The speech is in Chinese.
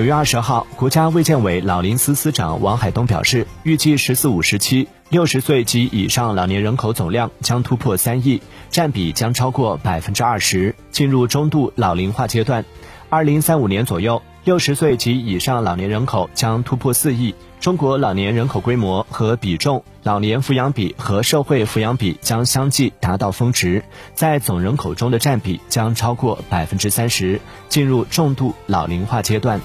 九月二十号国家卫健委老龄司司长王海东表示预计十四五时期六十岁及以上老年人口总量将突破三亿占比将超过百分之二十进入中度老龄化阶段。二零三五年左右六十岁及以上老年人口将突破四亿中国老年人口规模和比重老年抚养比和社会抚养比将相继达到峰值在总人口中的占比将超过百分之三十进入重度老龄化阶段。